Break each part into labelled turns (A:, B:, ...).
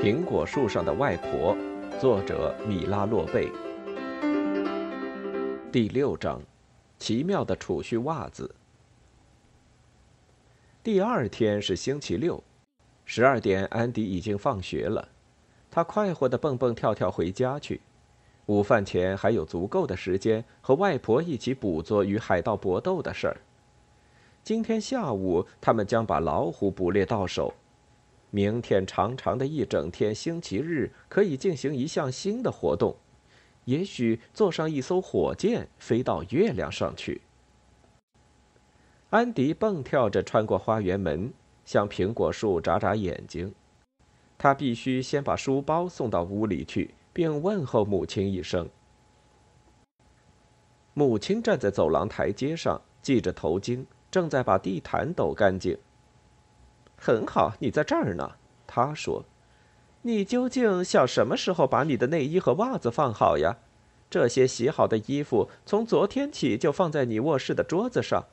A: 苹果树上的外婆，作者米拉洛贝。第六章，奇妙的储蓄袜子。第二天是星期六，十二点，安迪已经放学了，他快活的蹦蹦跳跳回家去。午饭前还有足够的时间和外婆一起捕捉与海盗搏斗的事儿。今天下午，他们将把老虎捕猎到手。明天长长的一整天，星期日可以进行一项新的活动，也许坐上一艘火箭飞到月亮上去。安迪蹦跳着穿过花园门，向苹果树眨眨眼睛。他必须先把书包送到屋里去，并问候母亲一声。母亲站在走廊台阶上，系着头巾，正在把地毯抖干净。很好，你在这儿呢。他说：“你究竟想什么时候把你的内衣和袜子放好呀？这些洗好的衣服从昨天起就放在你卧室的桌子上，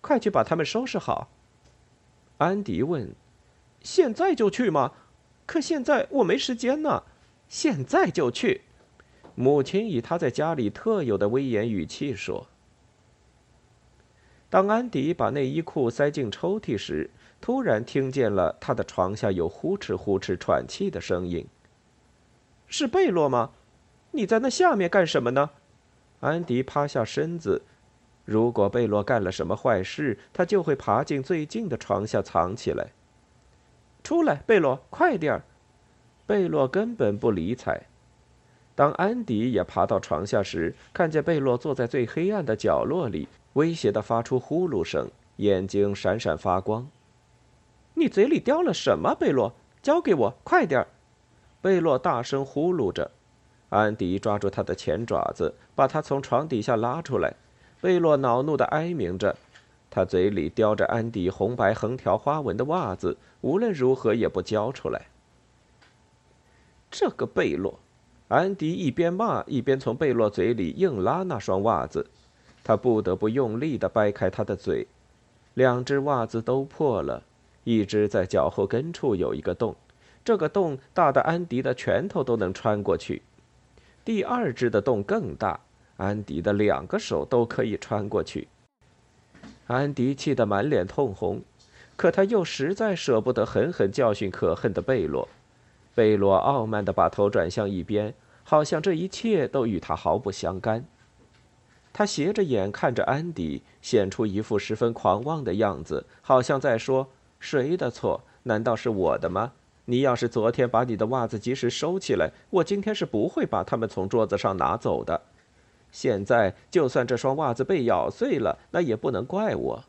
A: 快去把它们收拾好。”安迪问：“现在就去吗？可现在我没时间呢。现在就去。”母亲以他在家里特有的威严语气说。当安迪把内衣裤塞进抽屉时，突然听见了他的床下有呼哧呼哧喘气的声音。是贝洛吗？你在那下面干什么呢？安迪趴下身子。如果贝洛干了什么坏事，他就会爬进最近的床下藏起来。出来，贝洛，快点儿！贝洛根本不理睬。当安迪也爬到床下时，看见贝洛坐在最黑暗的角落里。威胁的发出呼噜声，眼睛闪闪发光。你嘴里叼了什么，贝洛？交给我，快点！贝洛大声呼噜着。安迪抓住他的前爪子，把他从床底下拉出来。贝洛恼怒的哀鸣着，他嘴里叼着安迪红白横条花纹的袜子，无论如何也不交出来。这个贝洛，安迪一边骂一边从贝洛嘴里硬拉那双袜子。他不得不用力地掰开他的嘴，两只袜子都破了，一只在脚后跟处有一个洞，这个洞大的安迪的拳头都能穿过去；第二只的洞更大，安迪的两个手都可以穿过去。安迪气得满脸通红，可他又实在舍不得狠狠教训可恨的贝洛。贝洛傲慢地把头转向一边，好像这一切都与他毫不相干。他斜着眼看着安迪，显出一副十分狂妄的样子，好像在说：“谁的错？难道是我的吗？你要是昨天把你的袜子及时收起来，我今天是不会把它们从桌子上拿走的。现在，就算这双袜子被咬碎了，那也不能怪我。”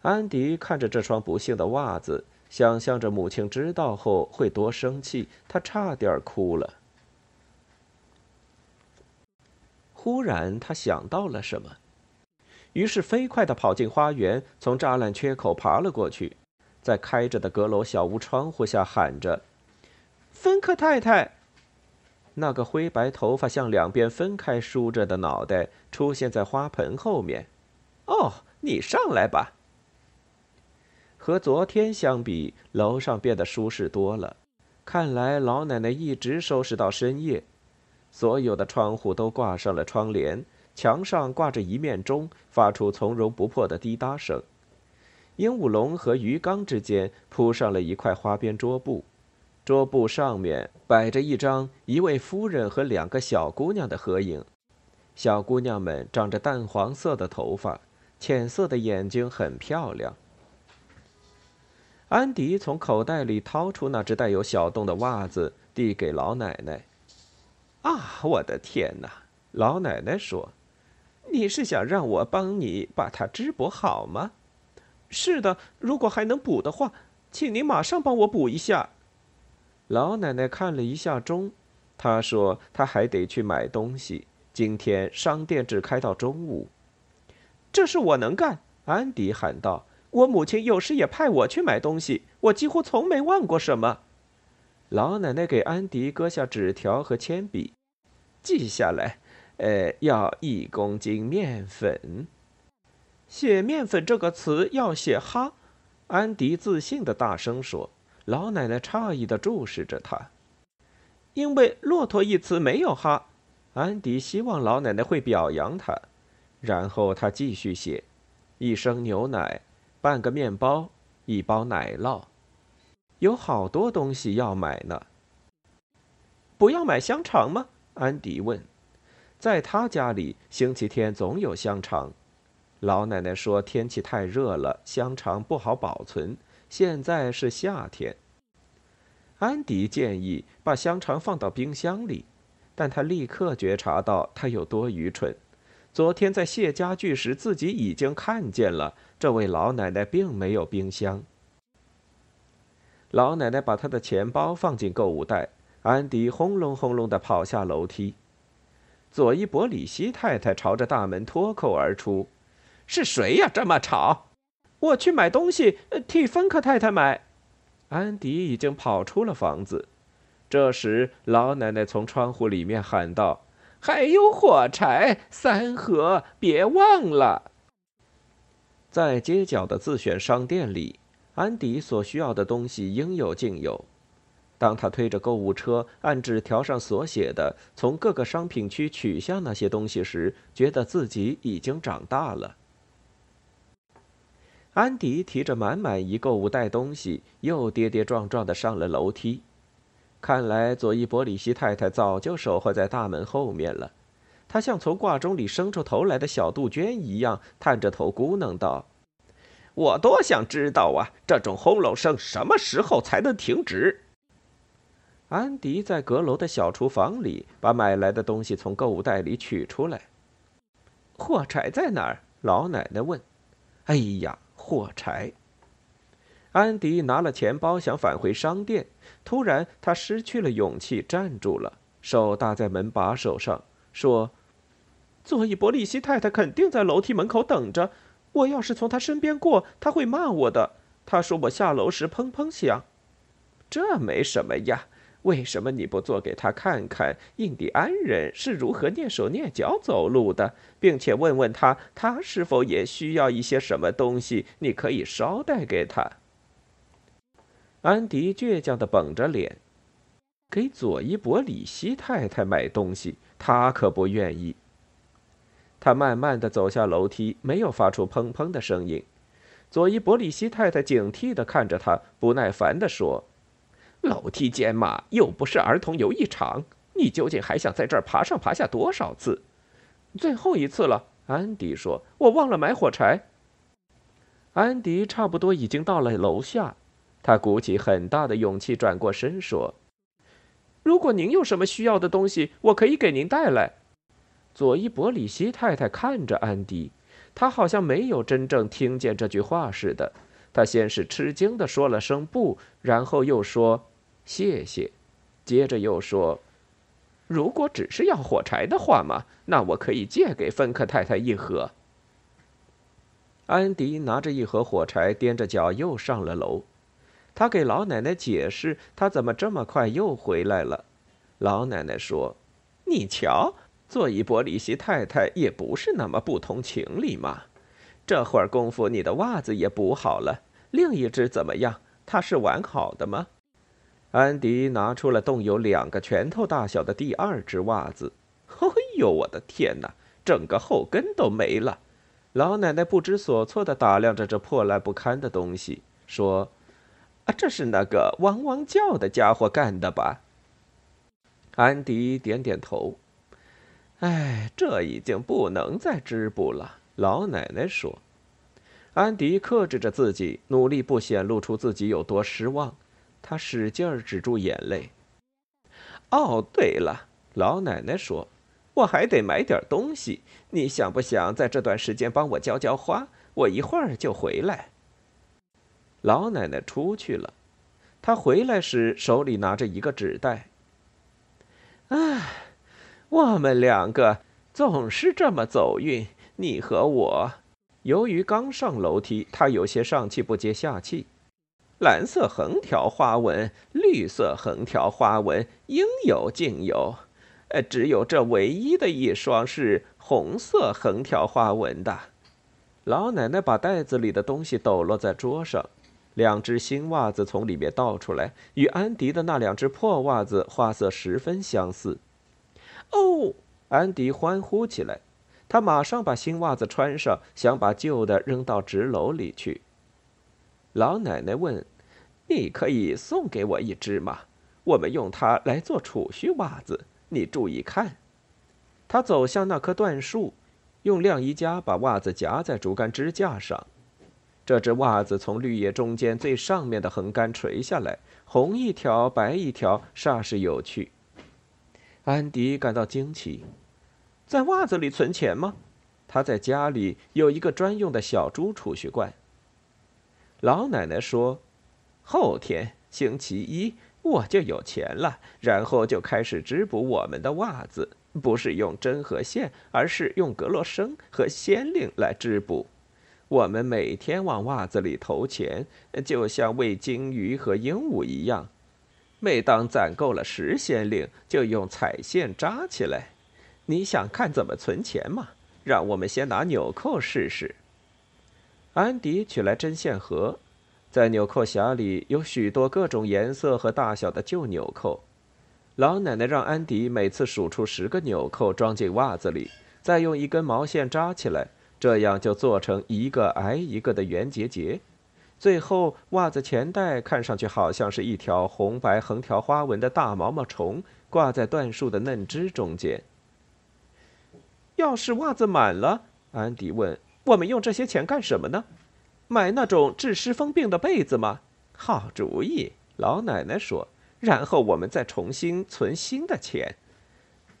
A: 安迪看着这双不幸的袜子，想象着母亲知道后会多生气，他差点哭了。忽然，他想到了什么，于是飞快地跑进花园，从栅栏缺口爬了过去，在开着的阁楼小屋窗户下喊着：“芬克太太！”那个灰白头发向两边分开梳着的脑袋出现在花盆后面。“哦，你上来吧。”和昨天相比，楼上变得舒适多了。看来老奶奶一直收拾到深夜。所有的窗户都挂上了窗帘，墙上挂着一面钟，发出从容不迫的滴答声。鹦鹉笼和鱼缸之间铺上了一块花边桌布，桌布上面摆着一张一位夫人和两个小姑娘的合影。小姑娘们长着淡黄色的头发，浅色的眼睛很漂亮。安迪从口袋里掏出那只带有小洞的袜子，递给老奶奶。啊，我的天哪！老奶奶说：“你是想让我帮你把它织补好吗？”“是的，如果还能补的话，请您马上帮我补一下。”老奶奶看了一下钟，她说：“她还得去买东西，今天商店只开到中午。”“这事我能干！”安迪喊道。“我母亲有时也派我去买东西，我几乎从没忘过什么。”老奶奶给安迪搁下纸条和铅笔，记下来，呃，要一公斤面粉。写面粉这个词要写哈，安迪自信的大声说。老奶奶诧异的注视着他。因为“骆驼”一词没有哈，安迪希望老奶奶会表扬他。然后他继续写：一升牛奶，半个面包，一包奶酪，有好多东西要买呢。不要买香肠吗？安迪问。在他家里，星期天总有香肠。老奶奶说天气太热了，香肠不好保存。现在是夏天。安迪建议把香肠放到冰箱里，但他立刻觉察到他有多愚蠢。昨天在卸家具时，自己已经看见了这位老奶奶并没有冰箱。老奶奶把她的钱包放进购物袋。安迪轰隆轰隆地跑下楼梯，佐伊伯里希太太朝着大门脱口而出：“是谁呀？这么吵！我去买东西，替芬克太太买。”安迪已经跑出了房子。这时，老奶奶从窗户里面喊道：“还有火柴三盒，别忘了。”在街角的自选商店里，安迪所需要的东西应有尽有。当他推着购物车，按纸条上所写的从各个商品区取下那些东西时，觉得自己已经长大了。安迪提着满满一购物袋东西，又跌跌撞撞的上了楼梯。看来佐伊伯里希太太早就守候在大门后面了。她像从挂钟里伸出头来的小杜鹃一样，探着头咕哝道：“我多想知道啊，这种轰隆声什么时候才能停止？”安迪在阁楼的小厨房里把买来的东西从购物袋里取出来。火柴在哪儿？老奶奶问。哎呀，火柴！安迪拿了钱包想返回商店，突然他失去了勇气，站住了，手搭在门把手上，说：“佐伊伯利希太太肯定在楼梯门口等着。我要是从她身边过，她会骂我的。她说我下楼时砰砰响。这没什么呀。”为什么你不做给他看看印第安人是如何蹑手蹑脚走路的，并且问问他，他是否也需要一些什么东西？你可以捎带给他。安迪倔强的绷着脸，给佐伊伯里希太太买东西，他可不愿意。他慢慢的走下楼梯，没有发出砰砰的声音。佐伊伯里希太太警惕的看着他，不耐烦的说。楼梯间嘛，又不是儿童游艺场，你究竟还想在这儿爬上爬下多少次？最后一次了，安迪说：“我忘了买火柴。”安迪差不多已经到了楼下，他鼓起很大的勇气转过身说：“如果您有什么需要的东西，我可以给您带来。”佐伊伯里希太太看着安迪，她好像没有真正听见这句话似的。她先是吃惊的说了声“不”，然后又说。谢谢，接着又说：“如果只是要火柴的话嘛，那我可以借给芬克太太一盒。”安迪拿着一盒火柴，踮着脚又上了楼。他给老奶奶解释他怎么这么快又回来了。老奶奶说：“你瞧，做一波里希太太也不是那么不通情理嘛。这会儿功夫，你的袜子也补好了。另一只怎么样？它是完好的吗？”安迪拿出了冻有两个拳头大小的第二只袜子。哎呦，我的天哪，整个后跟都没了！老奶奶不知所措地打量着这破烂不堪的东西，说：“啊，这是那个汪汪叫的家伙干的吧？”安迪点点头。哎，这已经不能再织布了。老奶奶说。安迪克制着自己，努力不显露出自己有多失望。他使劲儿止住眼泪。哦，对了，老奶奶说：“我还得买点东西。你想不想在这段时间帮我浇浇花？我一会儿就回来。”老奶奶出去了。她回来时手里拿着一个纸袋。唉，我们两个总是这么走运，你和我。由于刚上楼梯，她有些上气不接下气。蓝色横条花纹，绿色横条花纹，应有尽有。呃，只有这唯一的一双是红色横条花纹的。老奶奶把袋子里的东西抖落在桌上，两只新袜子从里面倒出来，与安迪的那两只破袜子花色十分相似。
B: 哦！
A: 安迪欢呼起来，他马上把新袜子穿上，想把旧的扔到纸篓里去。老奶奶问：“你可以送给我一只吗？我们用它来做储蓄袜子。你注意看。”他走向那棵椴树，用晾衣夹把袜子夹在竹竿支架上。这只袜子从绿叶中间最上面的横杆垂下来，红一条，白一条，煞是有趣。安迪感到惊奇，
B: 在袜子里存钱吗？
A: 他在家里有一个专用的小猪储蓄罐。老奶奶说：“后天星期一我就有钱了，然后就开始织补我们的袜子，不是用针和线，而是用格罗生和仙令来织补。我们每天往袜子里投钱，就像喂金鱼和鹦鹉一样。”每当攒够了十仙令，就用彩线扎起来。你想看怎么存钱吗？让我们先拿纽扣试试。安迪取来针线盒，在纽扣匣里有许多各种颜色和大小的旧纽扣。老奶奶让安迪每次数出十个纽扣，装进袜子里，再用一根毛线扎起来，这样就做成一个挨一个的圆结节。最后，袜子前袋看上去好像是一条红白横条花纹的大毛毛虫，挂在椴树的嫩枝中间。
B: 要是袜子满了，安迪问：“我们用这些钱干什么呢？买那种治湿风病的被子吗？”
A: 好主意，老奶奶说。然后我们再重新存新的钱。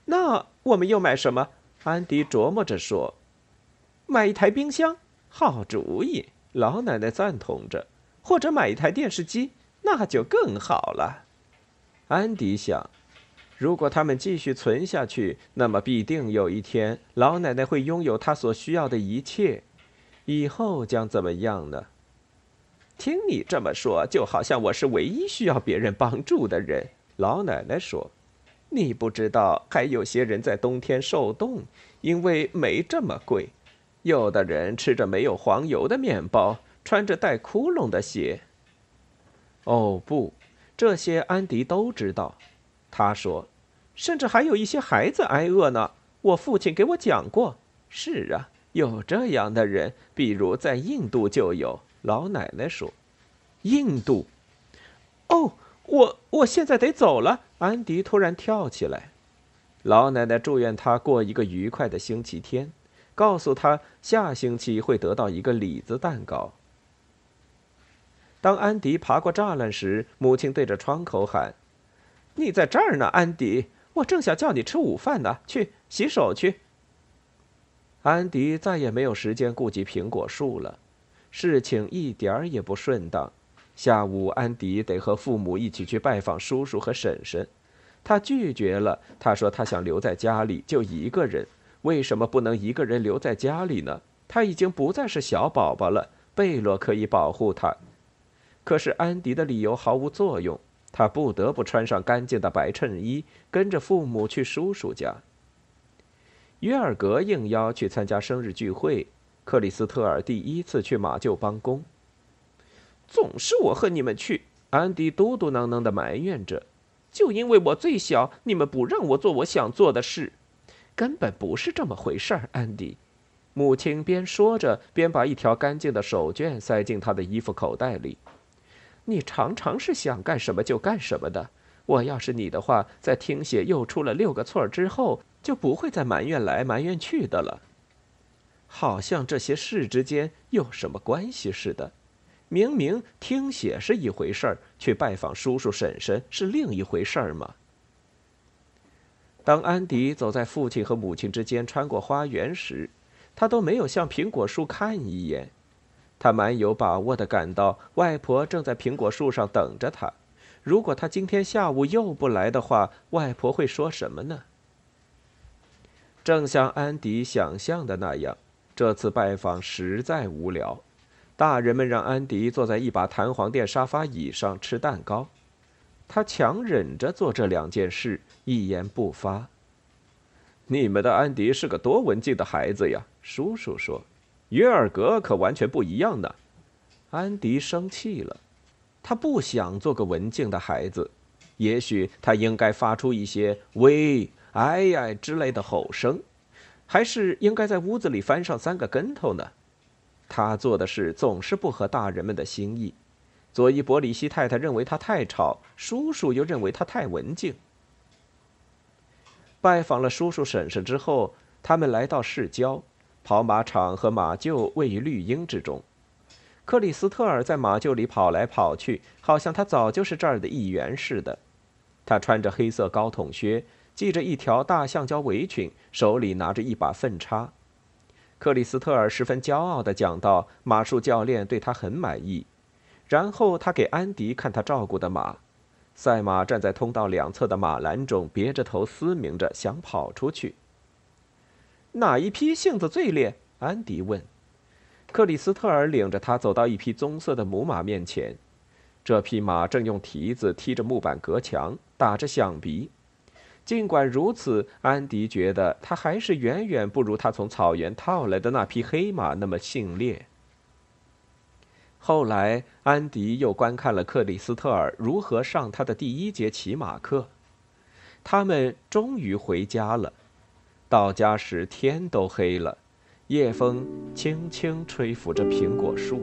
B: 那我们又买什么？安迪琢磨着说：“买一台冰箱。”
A: 好主意。老奶奶赞同着，
B: 或者买一台电视机，那就更好了。
A: 安迪想，如果他们继续存下去，那么必定有一天，老奶奶会拥有她所需要的一切。以后将怎么样呢？
B: 听你这么说，就好像我是唯一需要别人帮助的人。老奶奶说：“你不知道，还有些人在冬天受冻，因为煤这么贵。”有的人吃着没有黄油的面包，穿着带窟窿的鞋。
A: 哦不，这些安迪都知道。他说，
B: 甚至还有一些孩子挨饿呢。我父亲给我讲过。
A: 是啊，有这样的人，比如在印度就有。老奶奶说，
B: 印度。哦，我我现在得走了。
A: 安迪突然跳起来。老奶奶祝愿他过一个愉快的星期天。告诉他，下星期会得到一个李子蛋糕。当安迪爬过栅栏时，母亲对着窗口喊：“
B: 你在这儿呢，安迪！我正想叫你吃午饭呢。去洗手去。”
A: 安迪再也没有时间顾及苹果树了，事情一点儿也不顺当。下午，安迪得和父母一起去拜访叔叔和婶婶，他拒绝了。他说他想留在家里，就一个人。为什么不能一个人留在家里呢？他已经不再是小宝宝了，贝洛可以保护他。可是安迪的理由毫无作用，他不得不穿上干净的白衬衣，跟着父母去叔叔家。约尔格应邀去参加生日聚会，克里斯特尔第一次去马厩帮工。
B: 总是我和你们去，
A: 安迪嘟嘟囔囔地埋怨着，
B: 就因为我最小，你们不让我做我想做的事。
A: 根本不是这么回事儿，安迪。母亲边说着，边把一条干净的手绢塞进他的衣服口袋里。你常常是想干什么就干什么的。我要是你的话，在听写又出了六个错之后，就不会再埋怨来埋怨去的了。好像这些事之间有什么关系似的。明明听写是一回事儿，去拜访叔叔婶婶是另一回事儿嘛。当安迪走在父亲和母亲之间穿过花园时，他都没有向苹果树看一眼。他蛮有把握地感到外婆正在苹果树上等着他。如果他今天下午又不来的话，外婆会说什么呢？正像安迪想象的那样，这次拜访实在无聊。大人们让安迪坐在一把弹簧垫沙发椅上吃蛋糕。他强忍着做这两件事，一言不发。你们的安迪是个多文静的孩子呀，叔叔说。约尔格可完全不一样呢。安迪生气了。他不想做个文静的孩子，也许他应该发出一些“喂”“哎呀”之类的吼声，还是应该在屋子里翻上三个跟头呢？他做的事总是不合大人们的心意。佐伊伯里希太太认为他太吵，叔叔又认为他太文静。拜访了叔叔婶婶之后，他们来到市郊，跑马场和马厩位于绿荫之中。克里斯特尔在马厩里跑来跑去，好像他早就是这儿的一员似的。他穿着黑色高筒靴，系着一条大橡胶围裙，手里拿着一把粪叉。克里斯特尔十分骄傲地讲道：“马术教练对他很满意。”然后他给安迪看他照顾的马。赛马站在通道两侧的马栏中，别着头嘶鸣着，想跑出去。哪一匹性子最烈？安迪问。克里斯特尔领着他走到一匹棕色的母马面前，这匹马正用蹄子踢着木板隔墙，打着响鼻。尽管如此，安迪觉得他还是远远不如他从草原套来的那匹黑马那么性烈。后来，安迪又观看了克里斯特尔如何上他的第一节骑马课。他们终于回家了。到家时，天都黑了。夜风轻轻吹拂着苹果树。